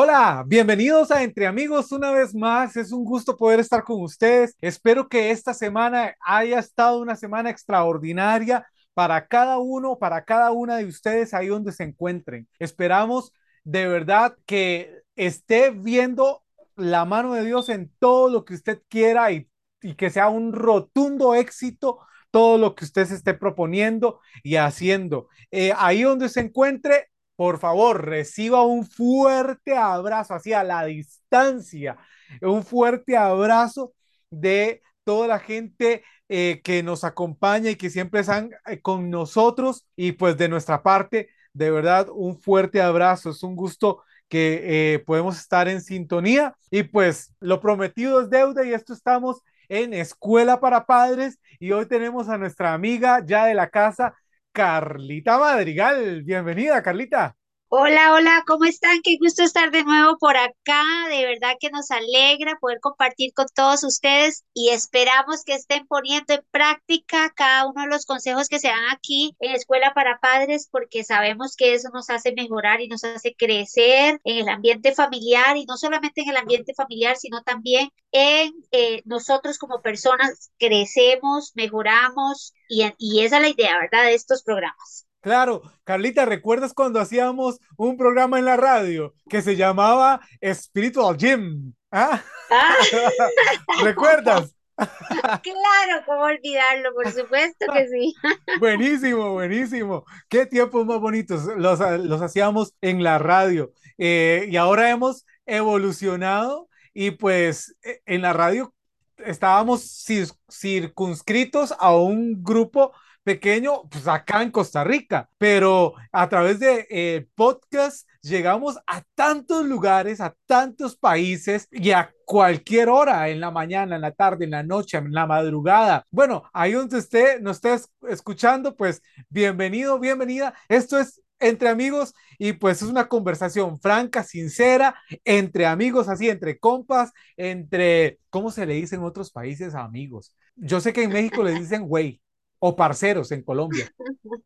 Hola, bienvenidos a Entre Amigos una vez más. Es un gusto poder estar con ustedes. Espero que esta semana haya estado una semana extraordinaria para cada uno, para cada una de ustedes ahí donde se encuentren. Esperamos de verdad que esté viendo la mano de Dios en todo lo que usted quiera y, que sea un rotundo éxito todo lo que usted se esté proponiendo y haciendo. Eh, ahí donde se encuentre, por favor, reciba un fuerte abrazo hacia la distancia, un fuerte abrazo de toda la gente eh, que nos acompaña y que siempre están eh, con nosotros. Y pues de nuestra parte, de verdad, un fuerte abrazo. Es un gusto que eh, podemos estar en sintonía. Y pues lo prometido es deuda y esto estamos en Escuela para Padres. Y hoy tenemos a nuestra amiga ya de la casa, Carlita Madrigal. Bienvenida, Carlita. Hola, hola, ¿cómo están? Qué gusto estar de nuevo por acá. De verdad que nos alegra poder compartir con todos ustedes y esperamos que estén poniendo en práctica cada uno de los consejos que se dan aquí en Escuela para Padres porque sabemos que eso nos hace mejorar y nos hace crecer en el ambiente familiar y no solamente en el ambiente familiar, sino también en eh, nosotros como personas crecemos, mejoramos y, y esa es la idea, ¿verdad? De estos programas. Claro, Carlita, ¿recuerdas cuando hacíamos un programa en la radio que se llamaba Spiritual Gym? ¿Ah? ah. ¿Recuerdas? Claro, ¿cómo olvidarlo? Por supuesto que sí. Buenísimo, buenísimo. Qué tiempos más bonitos. Los, hacíamos en la radio. Eh, y ahora hemos evolucionado y pues e, en la radio estábamos circunscritos a un grupo pequeño, pues acá en Costa Rica, pero a través de eh, podcast llegamos a tantos lugares, a tantos países y a cualquier hora, en la mañana, en la tarde, en la noche, en la madrugada. Bueno, ahí donde usted nos esté escuchando, pues bienvenido, bienvenida. Esto es entre amigos y pues es una conversación franca, sincera, entre amigos, así, entre compas, entre, ¿cómo se le dice en otros países a amigos? Yo sé que en México le dicen güey, o parceros en Colombia.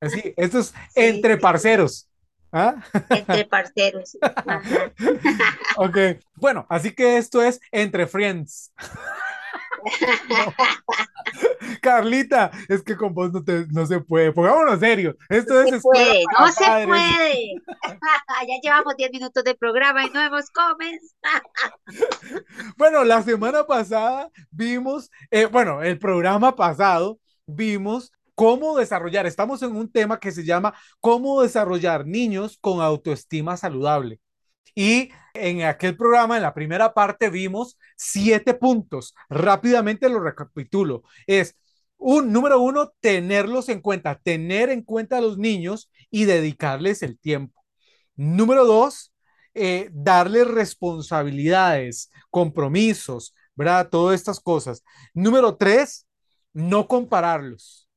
Así, esto es entre parceros. ¿Ah? Entre parceros. ok, bueno, así que esto es entre friends. Carlita, es que con vos no, te, no se puede. Pongámonos serio. Esto es. Se puede, no se puede. ya llevamos 10 minutos de programa y no hemos comenzado. bueno, la semana pasada vimos, eh, bueno, el programa pasado vimos cómo desarrollar, estamos en un tema que se llama cómo desarrollar niños con autoestima saludable. Y en aquel programa, en la primera parte, vimos siete puntos. Rápidamente lo recapitulo. Es un número uno, tenerlos en cuenta, tener en cuenta a los niños y dedicarles el tiempo. Número dos, eh, darles responsabilidades, compromisos, ¿verdad? Todas estas cosas. Número tres, no compararlos,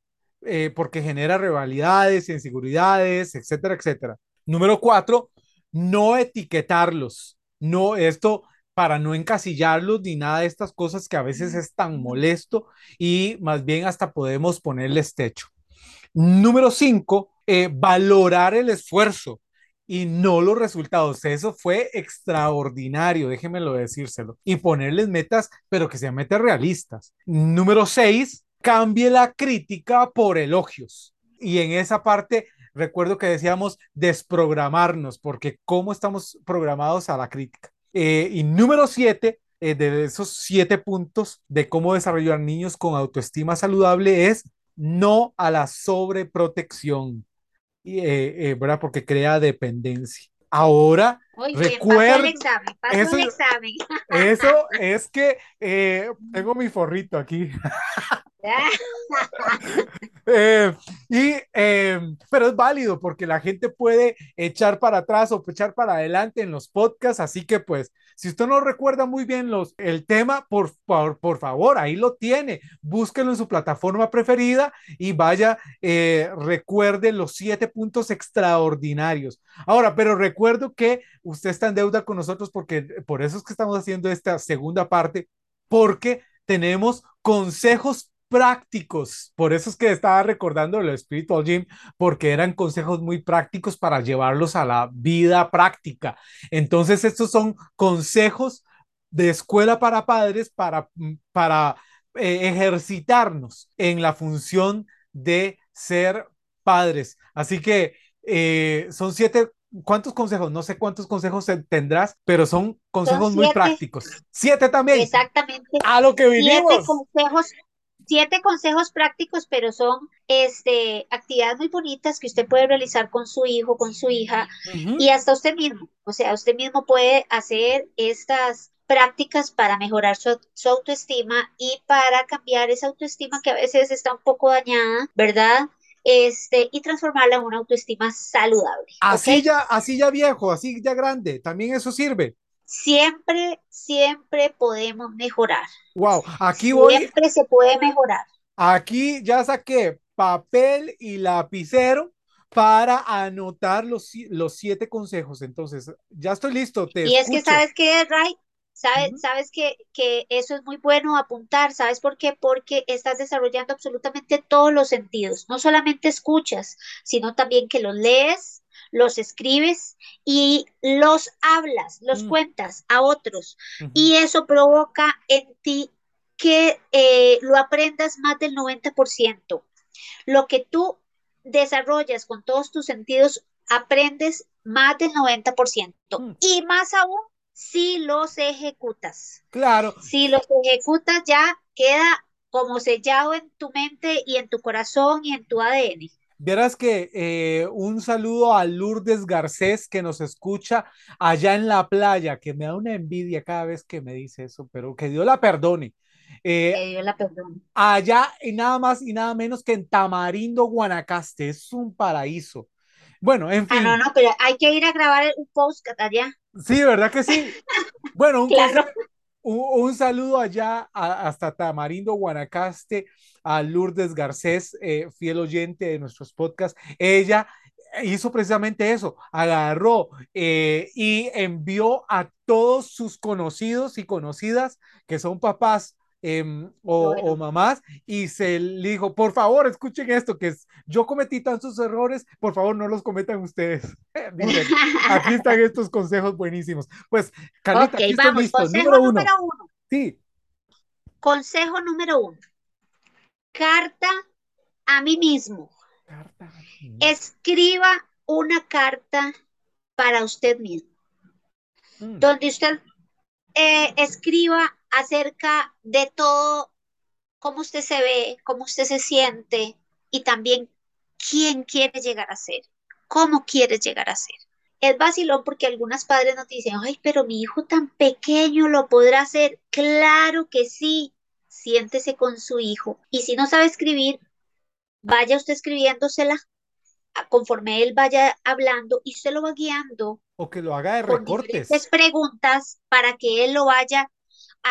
eh, porque genera rivalidades, inseguridades, etcétera, etcétera. Número cuatro, no etiquetarlos. No, esto para no encasillarlos ni nada de estas cosas que a veces es tan molesto y más bien hasta podemos ponerles techo. Número cinco, eh, valorar el esfuerzo y no los resultados. Eso fue extraordinario, déjenmelo decírselo. Y ponerles metas, pero que sean metas realistas. Número seis, cambie la crítica por elogios. Y en esa parte, recuerdo que decíamos desprogramarnos, porque cómo estamos programados a la crítica. Eh, y número siete, eh, de esos siete puntos de cómo desarrollar niños con autoestima saludable es no a la sobreprotección, eh, ¿verdad? Porque crea dependencia. Ahora, recuerda. Eso, eso es que tengo mi forrito aquí. Eh, y, em, pero es válido porque la gente puede echar para atrás o echar para adelante en los podcasts, así que pues, si usted no recuerda muy bien los, el tema, por, por, por favor, ahí lo tiene, búsquelo en su plataforma preferida y vaya, eh, recuerde los siete puntos extraordinarios. Ahora, pero recuerdo que usted está en deuda con nosotros porque por eso es que estamos haciendo esta segunda parte, porque tenemos consejos prácticos. Por eso es que estaba recordando el Spiritual Gym, porque eran consejos muy prácticos para llevarlos a la vida práctica. Entonces, estos son consejos de escuela para padres para, para eh, ejercitarnos en la función de ser padres. Así que eh, son siete ¿cuántos consejos? No sé cuántos consejos tendrás, pero son consejos muy prácticos. Siete también. Exactamente. A lo que vinimos. Siete consejos, siete consejos prácticos, pero son este, actividades muy bonitas que usted puede realizar con su hijo, con su hija y hasta usted mismo. O sea, usted mismo puede hacer estas prácticas para mejorar su, su, autoestima y para cambiar esa autoestima que a veces está un poco dañada, ¿verdad? Este, y transformarla en una autoestima saludable. Así ya, así ya viejo, así ya grande, también eso sirve. Siempre, siempre podemos mejorar. Wow, aquí voy. Siempre se puede mejorar. Aquí ya saqué papel y lapicero para anotar los, los siete consejos. Entonces, ya estoy listo. Te y es que, ¿sabes qué, Ray? ¿Sabes, sabes que, que, eso es muy bueno apuntar? ¿Sabes por qué? Porque estás desarrollando absolutamente todos los sentidos. No solamente escuchas, sino también que los lees, los escribes y los hablas, los mm. cuentas a otros. Y eso provoca en ti que eh, lo aprendas más del 90%. Lo que tú desarrollas con todos tus sentidos, aprendes más del 90%. Mm. Y más aún si los ejecutas. Claro. Si los ejecutas ya queda como sellado en tu mente y en tu corazón y en tu ADN. Verás que eh, un saludo a Lourdes Garcés que nos escucha allá en la playa, que me da una envidia cada vez que me dice eso, pero que Dios la perdone. Eh, que Dios la perdone. Allá y nada más y nada menos que en Tamarindo, Guanacaste, es un paraíso. Bueno, en fin. Ah, no, no, pero hay que ir a grabar un post allá. Sí, ¿verdad que sí? Bueno, un, saludo allá hasta Tamarindo, Guanacaste, a Lourdes Garcés, eh, fiel oyente de nuestros podcasts. Ella hizo precisamente eso, agarró eh, y envió a todos sus conocidos y conocidas que son papás Em, o, mamás y se le dijo, por favor, escuchen esto, que es, yo cometí tantos errores, por favor, no los cometan ustedes. aquí están estos consejos buenísimos. Pues, Carlita, aquí vamos, listo. Número uno. número uno. Sí. Consejo número uno. Carta a mí mismo. Carta. Escriba una carta para usted mismo, mm. donde usted eh, escriba acerca de todo, cómo usted se ve, cómo usted se siente y también quién quiere llegar a ser, cómo quiere llegar a ser. Es vacilón porque algunas padres nos dicen, ay, pero mi hijo tan pequeño lo podrá hacer. Claro que sí, siéntese con su hijo. Y si no sabe escribir, vaya usted escribiéndosela conforme él vaya hablando y se lo va guiando. O que lo haga de recortes. Con preguntas para que él lo vaya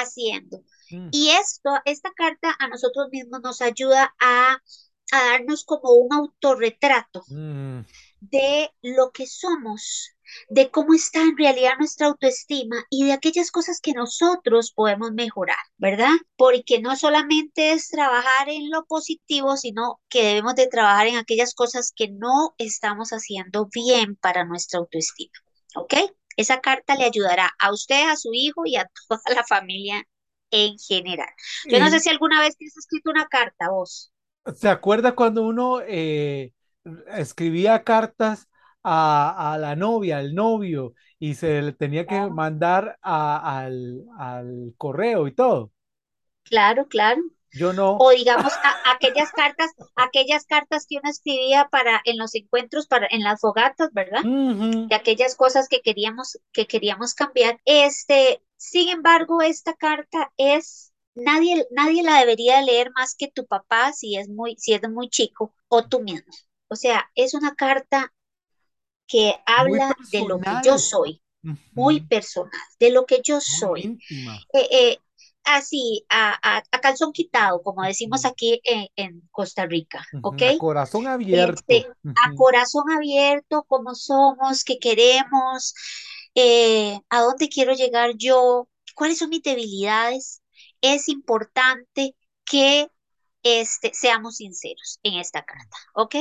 haciendo. Mm. Y esto, esta carta a nosotros mismos nos ayuda a, darnos como un autorretrato mm. de lo que somos, de cómo está en realidad nuestra autoestima y de aquellas cosas que nosotros podemos mejorar, ¿verdad? Porque no solamente es trabajar en lo positivo, sino que debemos de trabajar en aquellas cosas que no estamos haciendo bien para nuestra autoestima, ¿ok? Esa carta le ayudará a usted, a su hijo y a toda la familia en general. Yo no sé si alguna vez te has escrito una carta vos. ¿Se acuerda cuando uno eh, escribía cartas a, la novia, al novio, y se le tenía que mandar al, al correo y todo? Claro, claro. Yo no. O digamos aquellas cartas, aquellas cartas que uno escribía para en los encuentros, para en las fogatas, ¿verdad? De aquellas cosas que queríamos, que queríamos cambiar. Este, sin embargo, esta carta es nadie, nadie la debería leer más que tu papá si es muy, si es muy chico, o tú mismo. O sea, es una carta que habla de lo que yo soy, muy personal, de lo que yo soy. Eh, eh, así, a, a, calzón quitado, como decimos aquí en, Costa Rica, ¿ok? A corazón abierto. Este, a corazón abierto, como somos, qué queremos, eh, a dónde quiero llegar yo, cuáles son mis debilidades. Es importante que este, seamos sinceros en esta carta, ¿ok?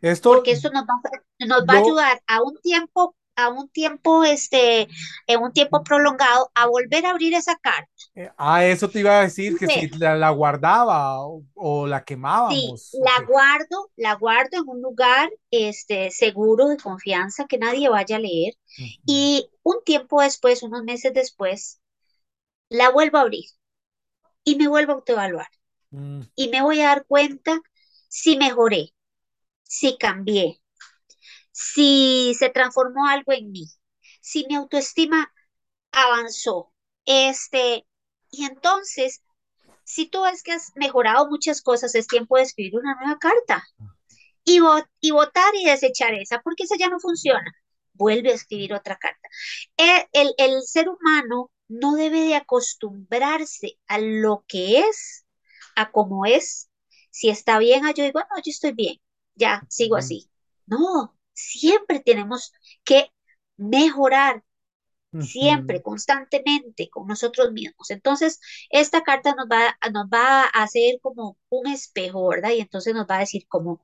Esto, Porque eso nos va, nos va a ayudar a un tiempo, a un tiempo, este, en un tiempo prolongado, a volver a abrir esa carta. eh, ah, eso te iba a decir que si la, la guardaba o, o la Sí, quemábamos. ¿o la guardo, la guardo en un lugar, este, seguro, de confianza, que nadie vaya a leer. Y un tiempo después, unos meses después, la vuelvo a abrir y me vuelvo a autoevaluar. mm, Y me voy a dar cuenta si mejoré, si cambié, si se transformó algo en mí, si mi autoestima avanzó. Este, y entonces, si tú ves que has mejorado muchas cosas, es tiempo de escribir una nueva carta y, vo- y votar y desechar esa, porque esa ya no funciona. Vuelve a escribir otra carta. El, el, el ser humano no debe de acostumbrarse a lo que es, a cómo es. Si está bien, ah, yo digo, no, yo estoy bien, ya sigo así. No, siempre tenemos que mejorar, siempre, constantemente con nosotros mismos. Entonces, esta carta nos va, nos va a hacer como un espejo, ¿verdad? Y entonces nos va a decir cómo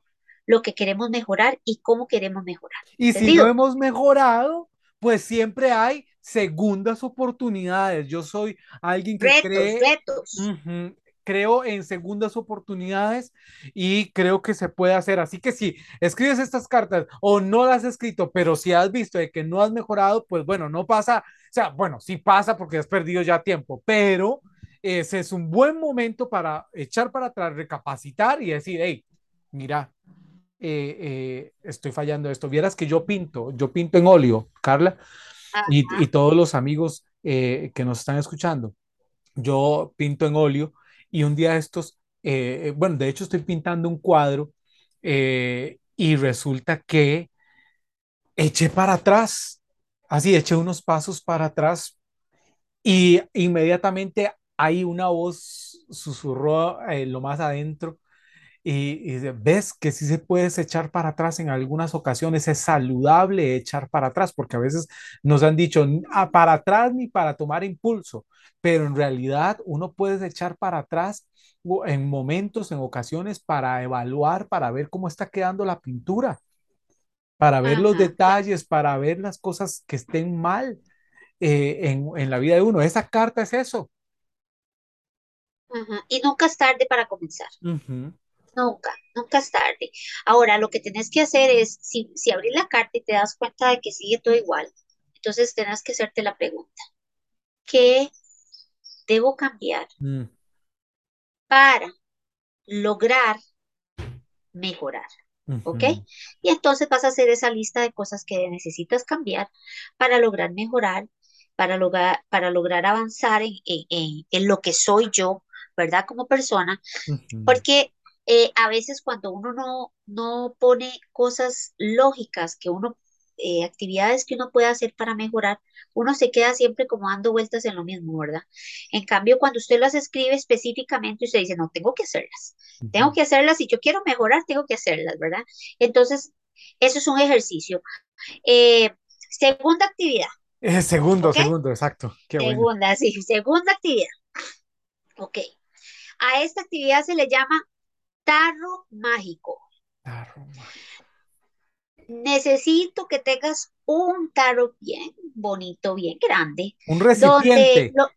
lo que queremos mejorar y cómo queremos mejorar. Y si no hemos mejorado, pues siempre hay segundas oportunidades. Yo soy alguien que Retos, cree, retos. Creo en segundas oportunidades y creo que se puede hacer. Así que si escribes estas cartas o no las has escrito, pero si has visto de que no has mejorado, pues bueno, no pasa. O sea, bueno, sí pasa porque has perdido ya tiempo, pero ese es un buen momento para echar para atrás, recapacitar y decir, hey, mira, eh, eh, estoy fallando esto. Vieras que yo pinto, yo pinto en óleo, Carla, y, y todos los amigos eh, que nos están escuchando, yo pinto en óleo y un día estos, eh, bueno, de hecho estoy pintando un cuadro eh, y resulta que eché para atrás, así eché unos pasos para atrás y inmediatamente hay una voz susurró eh, lo más adentro y, y ves que sí se puede echar para atrás en algunas ocasiones, es saludable echar para atrás, porque a veces nos han dicho "Ah, para atrás ni para tomar impulso, pero en realidad uno puede echar para atrás en momentos, en ocasiones, para evaluar, para ver cómo está quedando la pintura, para ver los ajá, claro, detalles, para ver las cosas que estén mal eh, en, en la vida de uno. Esa carta es eso. ajá. Y nunca es tarde para comenzar. Ujú, Nunca, nunca es tarde. Ahora, lo que tenés que hacer es, si, si abrís la carta y te das cuenta de que sigue todo igual, entonces tenés que hacerte la pregunta, ¿qué debo cambiar mm, para lograr mejorar? ¿Ok? Y entonces vas a hacer esa lista de cosas que necesitas cambiar para lograr mejorar, para lograr, para lograr avanzar en, en, en- en lo que soy yo, ¿verdad? Como persona. Porque eh, a veces cuando uno no, no pone cosas lógicas, que uno, eh, actividades que uno puede hacer para mejorar, uno se queda siempre como dando vueltas en lo mismo, ¿verdad? En cambio, cuando usted las escribe específicamente, usted dice, no, tengo que hacerlas, tengo que hacerlas, si yo quiero mejorar, tengo que hacerlas, ¿verdad? Entonces, eso es un ejercicio. Eh, segunda actividad, segundo, segundo, exacto. Qué bueno. Segunda, sí, segunda actividad, ¿ok? A esta actividad se le llama tarro mágico. La Roma. Necesito que tengas un tarro bien bonito, bien grande, Un donde recipiente. lo,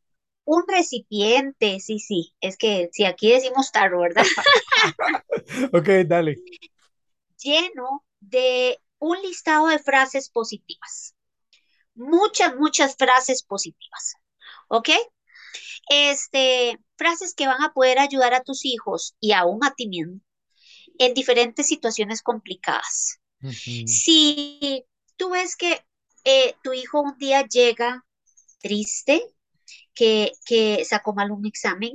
un recipiente, sí, sí, es que si aquí decimos tarro, ¿verdad? Ok, dale. Lleno de un listado de frases positivas. Muchas, muchas frases positivas, ¿ok? Este, frases que van a poder ayudar a tus hijos y aún a ti mismo en diferentes situaciones complicadas. Si tú ves que eh, tu hijo un día llega triste, que, que sacó mal un examen,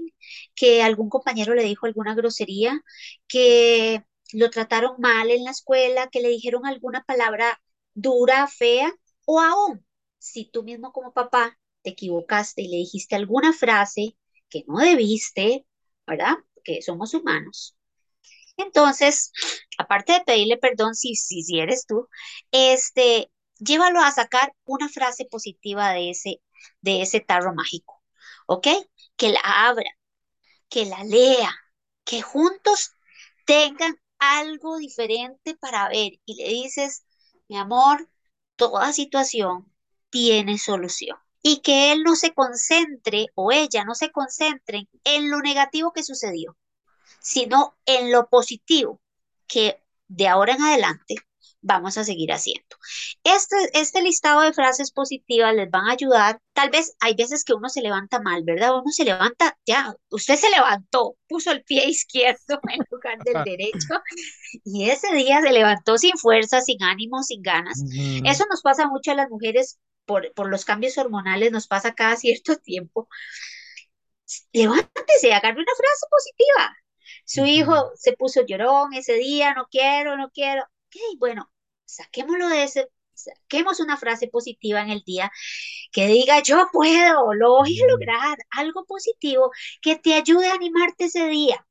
que algún compañero le dijo alguna grosería, que lo trataron mal en la escuela, que le dijeron alguna palabra dura, fea, o aún, si tú mismo como papá te equivocaste y le dijiste alguna frase que no debiste, ¿verdad? Porque somos humanos. Entonces, aparte de pedirle perdón, si, si, si eres tú, este, llévalo a sacar una frase positiva de ese, de ese tarro mágico, ¿ok? Que la abra, que la lea, que juntos tengan algo diferente para ver y le dices, mi amor, toda situación tiene solución. Y que él no se concentre o ella no se concentre en lo negativo que sucedió, sino en lo positivo que de ahora en adelante vamos a seguir haciendo. Este, este listado de frases positivas les van a ayudar. Tal vez hay veces que uno se levanta mal, ¿verdad? Uno se levanta, ya, usted se levantó, puso el pie izquierdo en lugar del derecho y ese día se levantó sin fuerza, sin ánimo, sin ganas. Eso nos pasa mucho a las mujeres por, por los cambios hormonales, nos pasa cada cierto tiempo. Levántese, agarre una frase positiva. Su hijo se puso llorón ese día, no quiero, no quiero. Ok, bueno, saquémoslo de ese, saquemos una frase positiva en el día que diga yo puedo, lo voy a lograr, algo positivo que te ayude a animarte ese día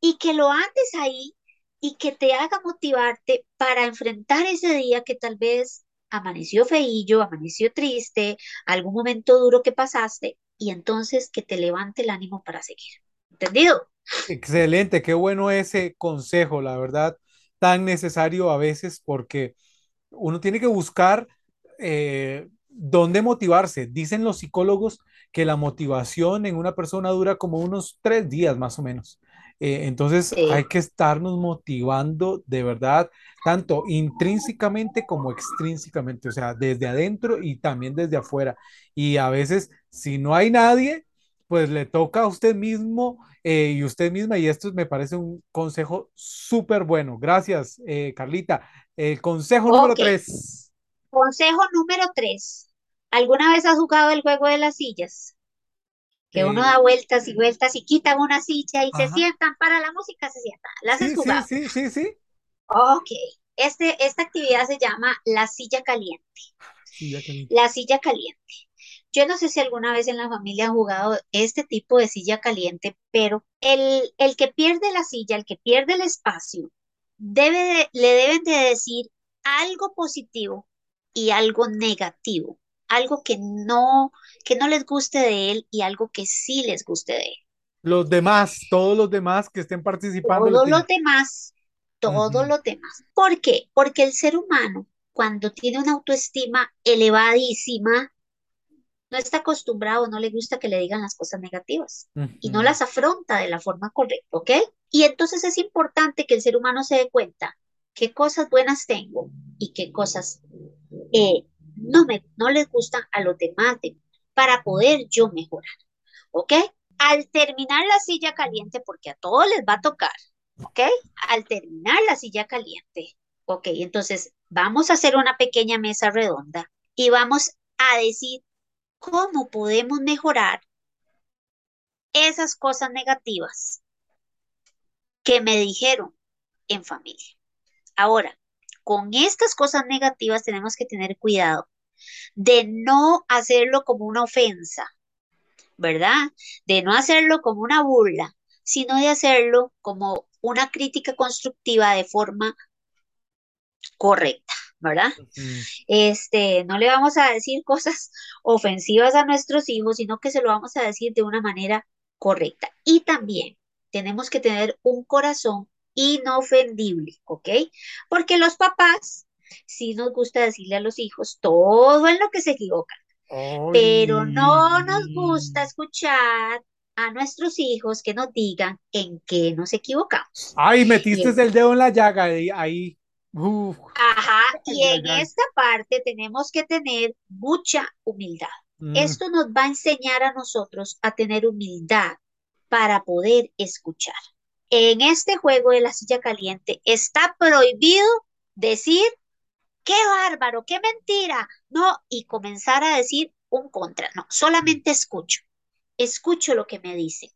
y que lo andes ahí y que te haga motivarte para enfrentar ese día que tal vez amaneció feillo, amaneció triste, algún momento duro que pasaste y entonces que te levante el ánimo para seguir. ¿Entendido? Excelente, qué bueno ese consejo, la verdad tan necesario a veces porque uno tiene que buscar eh, dónde motivarse. Dicen los psicólogos que la motivación en una persona dura como unos tres días más o menos. Eh, entonces hay que estarnos motivando de verdad, tanto intrínsecamente como extrínsecamente, o sea, desde adentro y también desde afuera. Y a veces, si no hay nadie, pues le toca a usted mismo eh, y usted misma, y esto me parece un consejo súper bueno. Gracias, eh, Carlita. El consejo número tres. Consejo número tres. ¿Alguna vez has jugado el juego de las sillas? Que uno da vueltas y vueltas y quitan una silla y se sientan para la música, se sientan. ¿Las has? Sí, sí, sí, sí. Ok. Este, esta actividad se llama la silla caliente. Silla caliente. La silla caliente. Yo no sé si alguna vez en la familia han jugado este tipo de silla caliente, pero el, el que pierde la silla, el que pierde el espacio, debe le deben de decir algo positivo y algo negativo, algo que no, que no les guste de él y algo que sí les guste de él. Los demás, todos los demás que estén participando. Todos los demás, todos los demás. ¿Por qué? Porque el ser humano, cuando tiene una autoestima elevadísima, no está acostumbrado, no le gusta que le digan las cosas negativas y no las afronta de la forma correcta, ¿ok? Y entonces es importante que el ser humano se dé cuenta qué cosas buenas tengo y qué cosas eh, no, me, no les gustan a los demás para poder yo mejorar, ¿ok? Al terminar la silla caliente, porque a todos les va a tocar, ¿ok? Al terminar la silla caliente, ¿ok? Entonces vamos a hacer una pequeña mesa redonda y vamos a decir cómo podemos mejorar esas cosas negativas que me dijeron en familia. Ahora, con estas cosas negativas tenemos que tener cuidado de no hacerlo como una ofensa, ¿verdad? De no hacerlo como una burla, sino de hacerlo como una crítica constructiva de forma correcta. ¿verdad? Este, no le vamos a decir cosas ofensivas a nuestros hijos, sino que se lo vamos a decir de una manera correcta. Y también tenemos que tener un corazón inofendible, ¿ok? Porque los papás sí nos gusta decirle a los hijos todo en lo que se equivocan, pero no nos gusta escuchar a nuestros hijos que nos digan en qué nos equivocamos. Ay, metiste el dedo en la llaga ahí. Ajá, y en esta parte tenemos que tener mucha humildad. Mm. Esto nos va a enseñar a nosotros a tener humildad para poder escuchar. En este juego de la silla caliente está prohibido decir, qué bárbaro, qué mentira, no, y comenzar a decir un contra, no, solamente escucho, escucho lo que me dicen,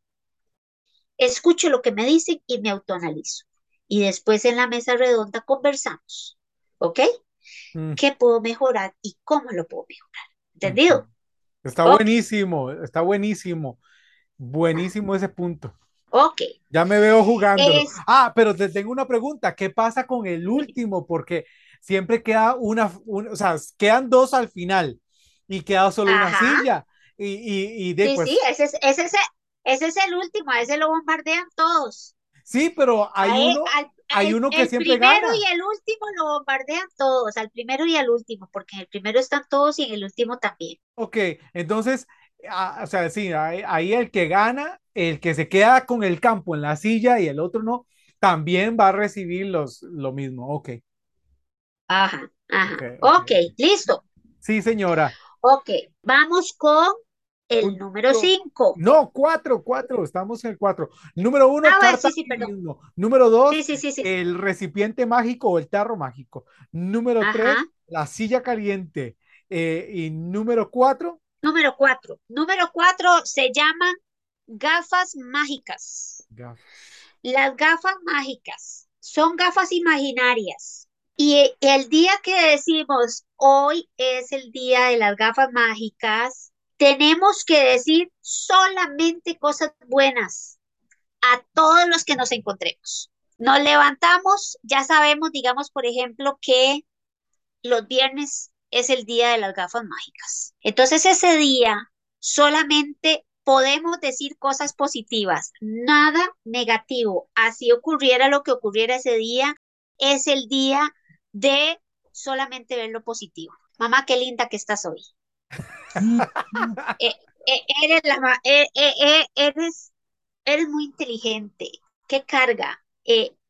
escucho lo que me dicen y me autoanalizo y después en la mesa redonda conversamos, ¿ok? Mm. ¿Qué puedo mejorar y cómo lo puedo mejorar? ¿Entendido? Está buenísimo, está buenísimo. Buenísimo ese punto. Ok. Ya me veo jugando. Ah, pero te tengo una pregunta. ¿Qué pasa con el último? Porque siempre queda una, o sea, quedan dos al final y queda solo una silla. Y, y, y Sí, sí, ese es, ese, ese es el último, a ese lo bombardean todos. Sí, pero hay uno, hay uno que el siempre primero gana. y el último lo bombardean todos, al primero y al último, porque en el primero están todos y en el último también. Ok, entonces, ah, o sea, sí, ahí, ahí el que gana, el que se queda con el campo en la silla y el otro no, también va a recibir los, lo mismo. Ok, Ajá, ajá. ok. Ok, listo. Sí, señora. Ok, vamos con el número Punto. 5. No, cuatro, cuatro, estamos en el cuatro. Número uno, Ah, bueno, carta sí, sí, perdón. Número dos, Sí, el recipiente mágico o el tarro mágico. Número tres, Ajá. la silla caliente. Eh, y número cuatro, Número 4. Número 4 se llaman gafas mágicas. gafas. Las gafas mágicas son gafas imaginarias. Y el día que decimos hoy es el día de las gafas mágicas, tenemos que decir solamente cosas buenas a todos los que nos encontremos. Nos levantamos, ya sabemos, digamos, por ejemplo, que los viernes es el día de las gafas mágicas. Entonces ese día solamente podemos decir cosas positivas, nada negativo. Así ocurriera lo que ocurriera ese día, es el día de solamente ver lo positivo. Mamá, qué linda que estás hoy. Eh, eh, eres la eh, eres, eres muy inteligente. Qué carga.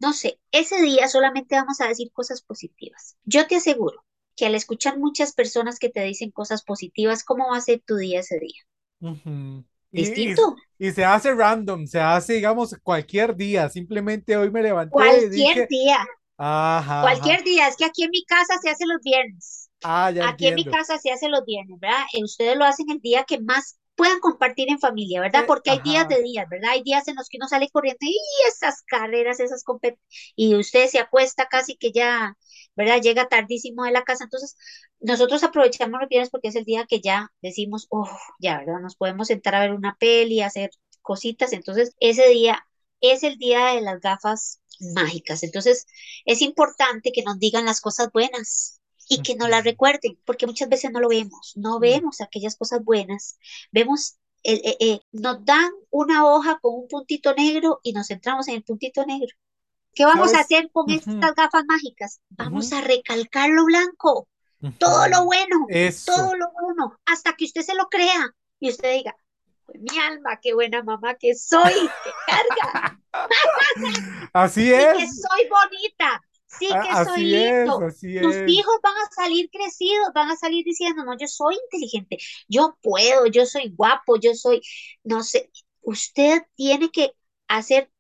No sé, ese día solamente vamos a decir cosas positivas. Yo te aseguro que al escuchar muchas personas que te dicen cosas positivas, ¿cómo va a ser tu día ese día? Ujú. Y, y- Distinto. y se hace random, se hace, digamos, cualquier día. Simplemente hoy me levanté y Cualquier dije, día, ajá, ajá. cualquier día. Es que aquí en mi casa se hace los viernes. Ah, ya Aquí en mi casa se hace los viernes, ¿verdad? Eh, ustedes lo hacen el día que más puedan compartir en familia, ¿verdad? Eh, Porque hay días de días, ¿verdad? Hay días en los que uno sale corriendo y esas carreras, esas competencias, y usted se acuesta casi que ya, ¿verdad? Llega tardísimo de la casa. Entonces, nosotros aprovechamos los viernes porque es el día que ya decimos, oh, ya, ¿verdad? Nos podemos sentar a ver una peli, hacer cositas. Entonces, ese día es el día de las gafas mágicas. Entonces, es importante que nos digan las cosas buenas y que nos las Ujú. recuerden, porque muchas veces no lo vemos, no Mm. vemos aquellas cosas buenas, vemos, el- eh, eh, nos dan una hoja con un puntito negro y nos centramos en el puntito negro. ¿Qué vamos a hacer con estas gafas mágicas? Vamos a recalcar lo blanco, todo lo bueno, Eso. todo lo bueno, hasta que usted se lo crea y usted diga, "Pues mi alma, qué buena mamá que soy, carga, Así sí que es, soy bonita, sí que soy así es, lindo. Tus es. hijos van a salir crecidos, van a salir diciendo, no, yo soy inteligente, yo puedo, yo soy guapo, yo soy, no sé, usted tiene que hacer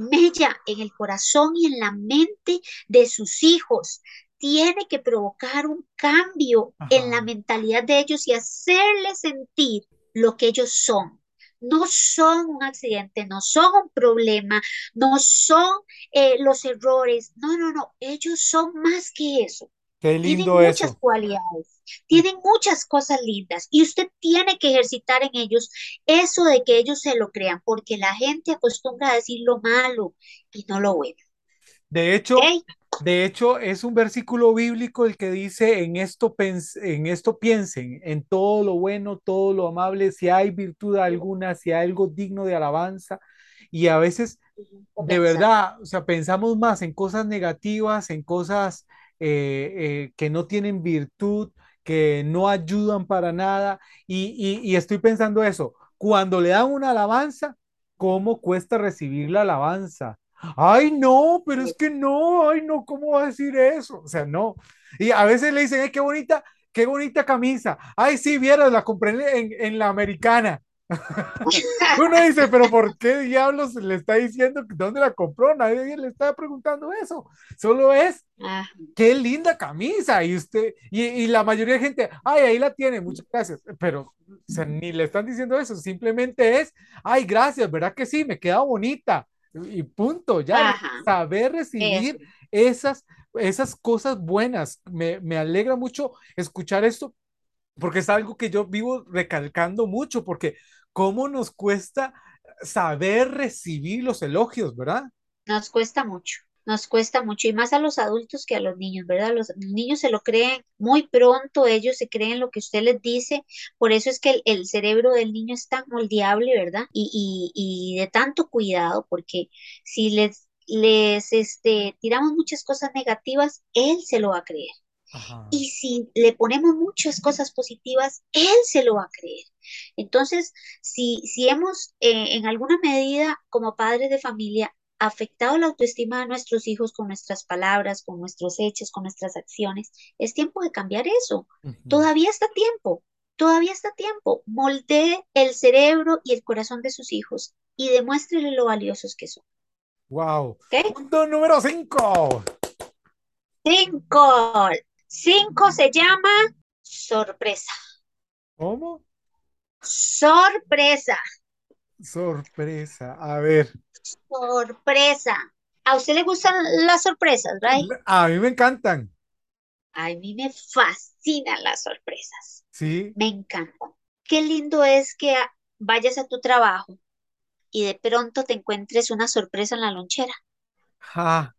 mella en el corazón y en la mente de sus hijos. Tiene que provocar un cambio en la mentalidad de ellos y hacerles sentir lo que ellos son. No son un accidente, no son un problema, no son eh, los errores. No, no, no. Ellos son más que eso. Qué Tienen lindo muchas eso. cualidades, tienen muchas cosas lindas y usted tiene que ejercitar en ellos eso de que ellos se lo crean, porque la gente acostumbra a decir lo malo y no lo bueno. De hecho, de hecho, es un versículo bíblico el que dice, en esto, en esto piensen, en todo lo bueno, todo lo amable, si hay virtud alguna, si hay algo digno de alabanza. Y a veces, de verdad, o sea, pensamos más en cosas negativas, en cosas eh, eh, que no tienen virtud, que no ayudan para nada. Y, y- y estoy pensando eso, cuando le dan una alabanza, ¿cómo cuesta recibir la alabanza? Ay, no, pero es que no, ay, no, ¿cómo va a decir eso? O sea, no. Y a veces le dicen, ay, qué bonita, qué bonita camisa. Ay, sí, vieras, la compré en, en- la americana. Uno dice, pero ¿por qué diablos le está diciendo dónde la compró? Nadie le está preguntando eso. Solo es, Ah, qué linda camisa. Y usted, y, y la mayoría de gente, ay, ahí la tiene, muchas gracias. Pero o sea, ni le están diciendo eso, simplemente es, ay, gracias, ¿verdad que sí? Me queda bonita. Y punto, ya, ajá, saber eso. recibir esas, esas cosas buenas. Me, me alegra mucho escuchar esto porque es algo que yo vivo recalcando mucho, porque cómo nos cuesta saber recibir los elogios, ¿verdad? Nos cuesta mucho. Nos cuesta mucho y más a los adultos que a los niños, ¿verdad? Los niños se lo creen muy pronto, ellos se creen lo que usted les dice, por eso es que el, cerebro del niño es tan moldeable, ¿verdad? Y, y, y de tanto cuidado, porque si les, les este, tiramos muchas cosas negativas, él se lo va a creer. Ajá. Y si le ponemos muchas cosas positivas, él se lo va a creer. Entonces, si, si hemos eh, en alguna medida como padres de familia afectado la autoestima de nuestros hijos con nuestras palabras, con nuestros hechos, con nuestras acciones, es tiempo de cambiar eso. Todavía está tiempo, todavía está tiempo. Moldee el cerebro y el corazón de sus hijos y demuéstrele lo valiosos que son. Wow. Punto número 5. Cinco. Cinco se llama sorpresa. ¿Cómo? Sorpresa. Sorpresa. A ver, Sorpresa. ¿A usted le gustan las sorpresas, right? a mí me encantan. A mí me fascinan las sorpresas. Sí. Me encantan. Qué lindo es que vayas a tu trabajo y de pronto te encuentres una sorpresa en la lonchera Ah,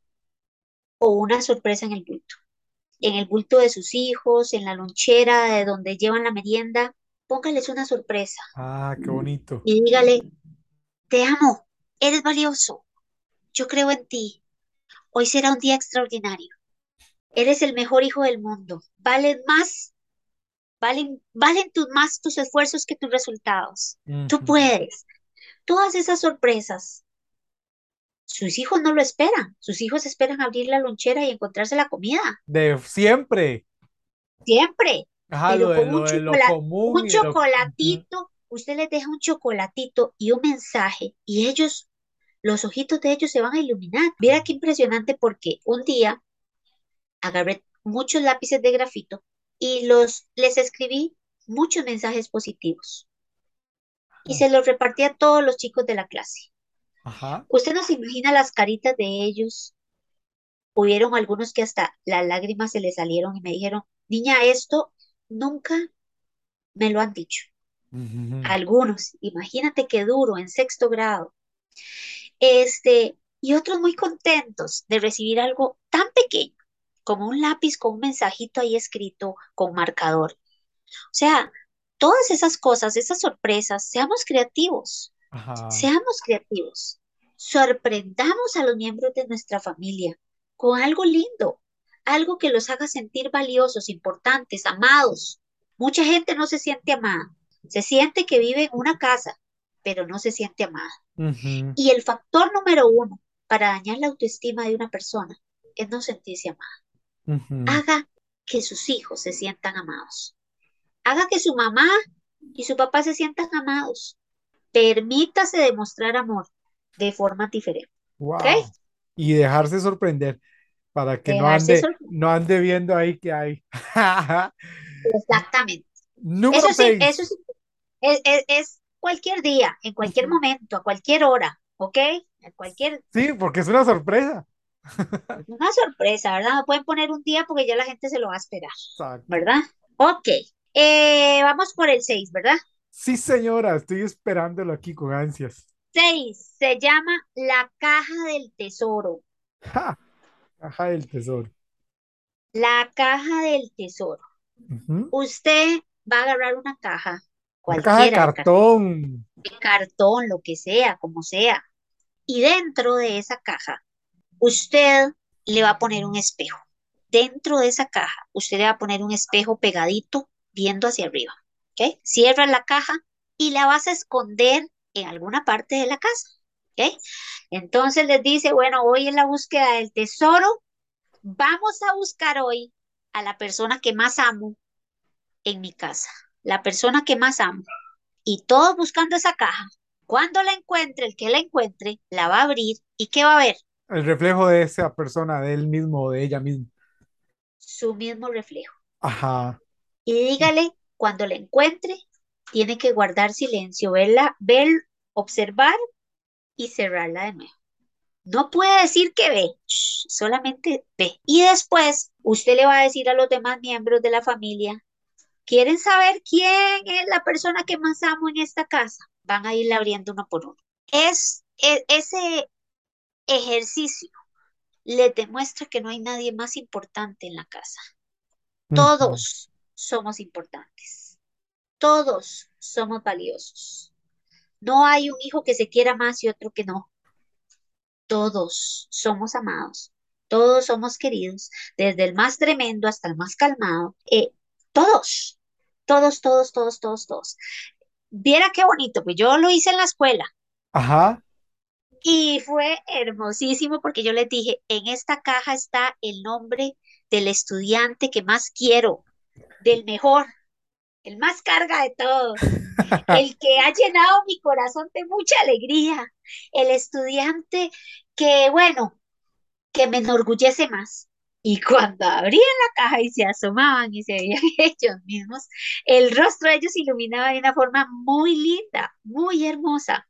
o una sorpresa en el bulto. En el bulto de sus hijos, en la lonchera de donde llevan la merienda. Póngales una sorpresa ah, qué bonito. y dígale, te amo, eres valioso, yo creo en ti. Hoy será un día extraordinario. Eres el mejor hijo del mundo. Valen más, valen, valen tus, más tus esfuerzos que tus resultados. Tú puedes. Todas esas sorpresas. Sus hijos no lo esperan. Sus hijos esperan abrir la lonchera y encontrarse la comida. De siempre. Siempre. Ajá, lo Pero de con lo, un de lo común un lo. Chocolatito, usted les deja un chocolatito y un mensaje y ellos, los ojitos de ellos se van a iluminar. Mira qué impresionante porque un día agarré muchos lápices de grafito y los les escribí muchos mensajes positivos y se los repartí a todos los chicos de la clase. Ajá. Usted no se imagina las caritas de ellos. Hubieron algunos que hasta las lágrimas se les salieron y me dijeron, niña, esto nunca me lo han dicho. Algunos, imagínate qué duro, en sexto grado. Este, y otros muy contentos de recibir algo tan pequeño como un lápiz con un mensajito ahí escrito con marcador. O sea, todas esas cosas, esas sorpresas, seamos creativos, Ajá. seamos creativos. Sorprendamos a los miembros de nuestra familia con algo lindo, algo que los haga sentir valiosos, importantes, amados. Mucha gente no se siente amada, se siente que vive en una casa, pero no se siente amada. Y el factor número uno para dañar la autoestima de una persona es no sentirse amada. Haga que sus hijos se sientan amados. Haga que su mamá y su papá se sientan amados. Permítase demostrar amor de forma diferente. Wow. ¿Ok? Y dejarse sorprender para que no ande, sorprender. no ande viendo ahí que hay. Exactamente. Número Eso sí, 6. eso sí, es, es- es cualquier día, en cualquier momento, a cualquier hora, ¿ok? A cualquier, Sí, porque es una sorpresa. una sorpresa, ¿verdad? No pueden poner un día porque ya la gente se lo va a esperar, Exacto. ¿verdad? Ok, eh, vamos por el 6, ¿verdad? Sí, señora, estoy esperándolo aquí con ansias. 6 se llama la caja del tesoro. ¡Ja! Caja del tesoro. La caja del tesoro. Usted va a agarrar una caja, Una caja de cartón. de cartón, lo que sea, como sea. Y dentro de esa caja, usted le va a poner un espejo. Dentro de esa caja, usted le va a poner un espejo pegadito viendo hacia arriba. ¿Ok? Cierra la caja y la vas a esconder en alguna parte de la casa. Entonces les dice, bueno, hoy en la búsqueda del tesoro, vamos a buscar hoy a la persona que más amo en mi casa. La persona que más amo. Y todos buscando esa caja. Cuando la encuentre, el que la encuentre, la va a abrir y ¿qué va a ver? El reflejo de esa persona, de él mismo o de ella misma. Su mismo reflejo. Ajá. Y dígale, cuando la encuentre, tiene que guardar silencio, verla, ver, observar y cerrarla de nuevo. No puede decir que ve, shh, solamente ve. Y después usted le va a decir a los demás miembros de la familia, ¿quieren saber quién es la persona que más amo en esta casa? Van a irla abriendo uno por uno. Es, e- ese ejercicio le demuestra que no hay nadie más importante en la casa. Todos somos importantes. Todos somos valiosos. No hay un hijo que se quiera más y otro que no. Todos somos amados. Todos somos queridos, desde el más tremendo hasta el más calmado. Eh, todos, todos, todos, todos, todos, todos. Viera qué bonito, pues yo lo hice en la escuela. Ajá. Y fue hermosísimo porque yo les dije, en esta caja está el nombre del estudiante que más quiero, del mejor, el más carga de todos, el que ha llenado mi corazón de mucha alegría, el estudiante que, bueno, que me enorgullece más. Y cuando abrían la caja y se asomaban y se veían ellos mismos, el rostro de ellos iluminaba de una forma muy linda, muy hermosa.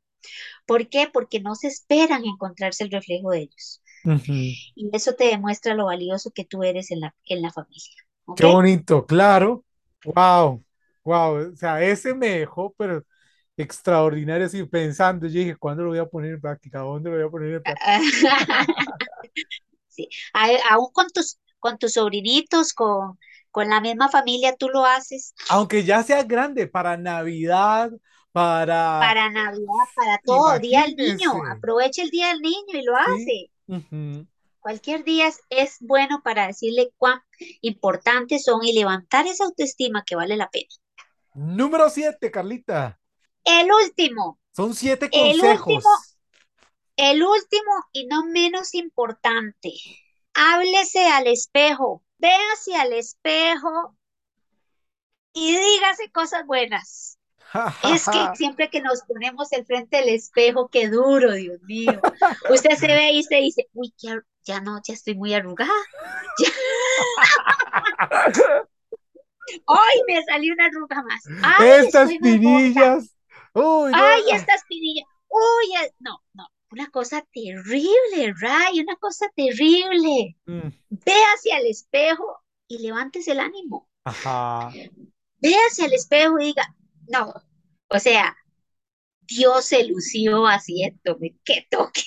¿Por qué? Porque no se esperan encontrarse el reflejo de ellos. Y eso te demuestra lo valioso que tú eres en la, en la familia. Qué bonito, claro. Wow, wow. O sea, ese me dejó, pero extraordinario, así pensando. Yo dije, ¿cuándo lo voy a poner en práctica? ¿Dónde lo voy a poner en práctica? Sí. A- Aún con tus, con tus sobrinitos, con, con la misma familia, tú lo haces Aunque ya sea grande, para Navidad, para... para Navidad, para todo, Día del Niño. Aprovecha el Día del Niño y lo ¿sí? hace. Ujú. Cualquier día es, bueno para decirle cuán importantes son y levantar esa autoestima que vale la pena. Número siete, Carlita. El último, Son siete el último, consejos. el último y no menos importante. Háblese al espejo, véase al espejo y dígase cosas buenas. Es que siempre que nos ponemos el frente del espejo, qué duro, Dios mío. Usted se ve y se dice, uy, ya, ya no, ya estoy muy arrugada. Hoy me salió una arruga más. Ay, Estas pinillas. Uy, no. Ay, esta espinilla. Uy, no, no. Una cosa terrible, Ray, una cosa terrible. Mm, Véase al espejo y levántese el ánimo. Ajá. Véase al espejo y diga, no, o sea, Dios se lució haciéndome, qué toque.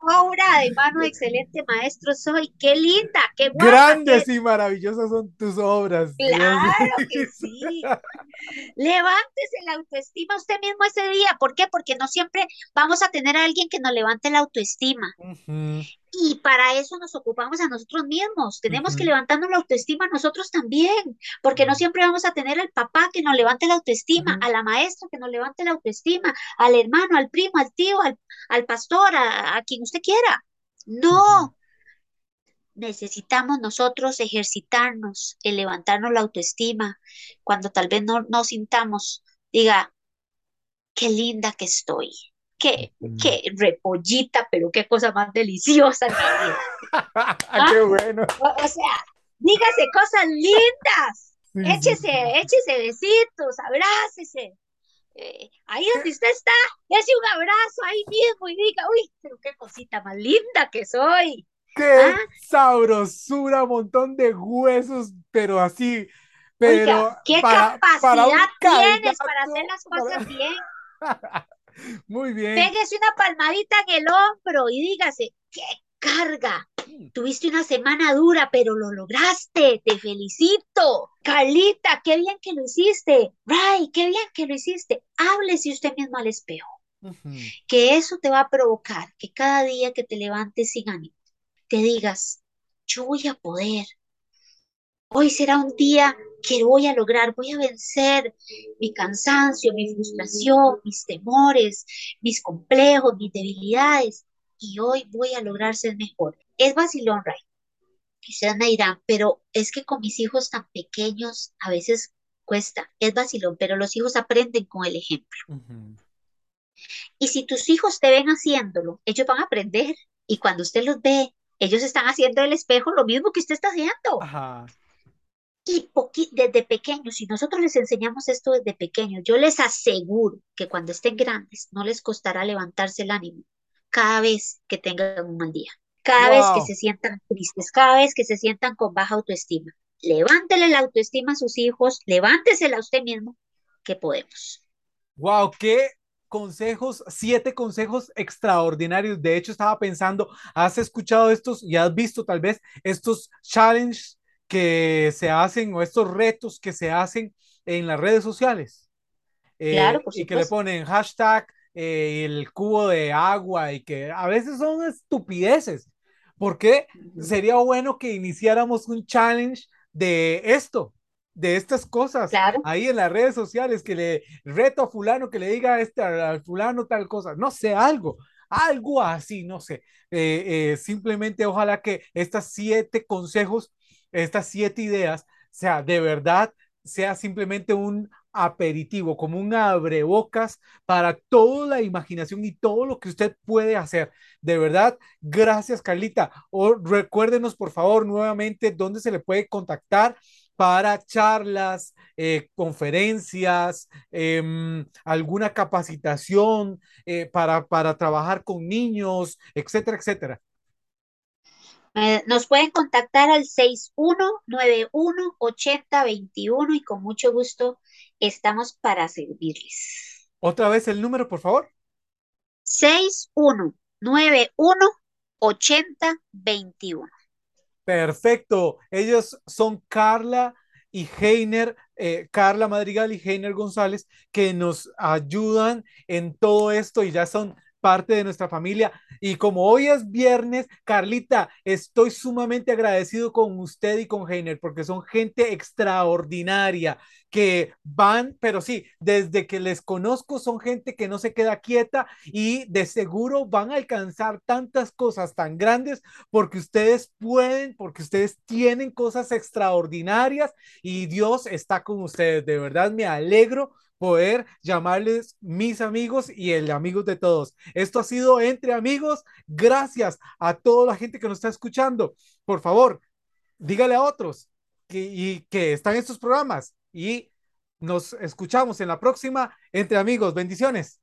Obra de mano, excelente maestro soy, qué linda, qué guapa, Grandes y maravillosas son tus obras. Claro que sí. Levántese la autoestima usted mismo ese día. ¿Por qué? Porque no siempre vamos a tener a alguien que nos levante la autoestima. Y para eso nos ocupamos a nosotros mismos. Tenemos que levantarnos la autoestima nosotros también. Porque no siempre vamos a tener al papá que nos levante la autoestima, a la maestra que nos levante la autoestima, al hermano, al primo, al tío, al, al pastor, a, a quien usted quiera. No, necesitamos nosotros ejercitarnos en levantarnos la autoestima cuando tal vez no, no sintamos, diga, qué linda que estoy, qué, qué repollita, pero qué cosa más deliciosa vida. ¿Ah? Qué bueno. O, o sea, dígase cosas lindas, sí, échese, sí. échese besitos, abrácese. Eh, ahí donde usted está, dése un abrazo ahí mismo y diga, uy, pero qué cosita más linda que soy. Qué ¿Ah? sabrosura, montón de huesos, pero así, pero Oiga, qué para, para un capacidad tienes para hacer las cosas bien. Muy bien. Pégese una palmadita en el hombro y dígase, qué carga. Tuviste una semana dura, pero lo lograste. Te felicito. Carlita, qué bien que lo hiciste. Ray, qué bien que lo hiciste. Háblese usted mismo al espejo, Ujú. que eso te va a provocar que cada día que te levantes sin ánimo, te digas, yo voy a poder. Hoy será un día que voy a lograr, voy a vencer mi cansancio, mi frustración, mis temores, mis complejos, mis debilidades. Y hoy voy a lograr ser mejor. Es vacilón, Ray. Y ustedes me dirán, pero es que con mis hijos tan pequeños a veces cuesta. Es vacilón, pero los hijos aprenden con el ejemplo. Ujú. Y si tus hijos te ven haciéndolo, ellos van a aprender. Y cuando usted los ve, ellos están haciendo el espejo lo mismo que usted está haciendo. Ajá. Y desde pequeños, si nosotros les enseñamos esto desde pequeños, yo les aseguro que cuando estén grandes no les costará levantarse el ánimo cada vez que tengan un mal día, cada vez que se sientan tristes, cada vez que se sientan con baja autoestima. Levántele la autoestima a sus hijos, levántesela a usted mismo, que podemos. Wow, qué consejos, siete consejos extraordinarios. De hecho, estaba pensando, ¿has escuchado estos y has visto tal vez estos challenges que se hacen o estos retos que se hacen en las redes sociales? Claro, Eh, por y que le ponen hashtag eh, el cubo de agua y que a veces son estupideces. ¿Por qué Ujú. sería bueno que iniciáramos un challenge de esto, de estas cosas, Claro, ahí en las redes sociales, que le reto a fulano que le diga a este, al fulano tal cosa, no sé, algo, algo así, no sé. Eh, eh, simplemente ojalá que estas siete consejos, estas siete ideas, sea de verdad, sea simplemente un aperitivo, como un abrebocas para toda la imaginación y todo lo que usted puede hacer. De verdad, gracias, Carlita. O recuérdenos, por favor, nuevamente dónde se le puede contactar para charlas, eh, conferencias, eh, alguna capacitación eh, para, para trabajar con niños, etcétera, etcétera. Eh, nos pueden contactar al 6191-8021 y con mucho gusto estamos para servirles. Otra vez el número, por favor. 6191-8021. Perfecto. Ellos son Carla y Heiner, eh, Carla Madrigal y Heiner González, que nos ayudan en todo esto y ya son parte de nuestra familia. Y como hoy es viernes, Carlita, estoy sumamente agradecido con usted y con Heiner porque son gente extraordinaria que van, pero sí, desde que les conozco son gente que no se queda quieta y de seguro van a alcanzar tantas cosas tan grandes porque ustedes pueden, porque ustedes tienen cosas extraordinarias y Dios está con ustedes. De verdad me alegro poder llamarles mis amigos y el amigos de todos. Esto ha sido entre amigos. Gracias a toda la gente que nos está escuchando. Por favor, dígale a otros y, que están en estos programas y nos escuchamos en la próxima entre amigos. Bendiciones.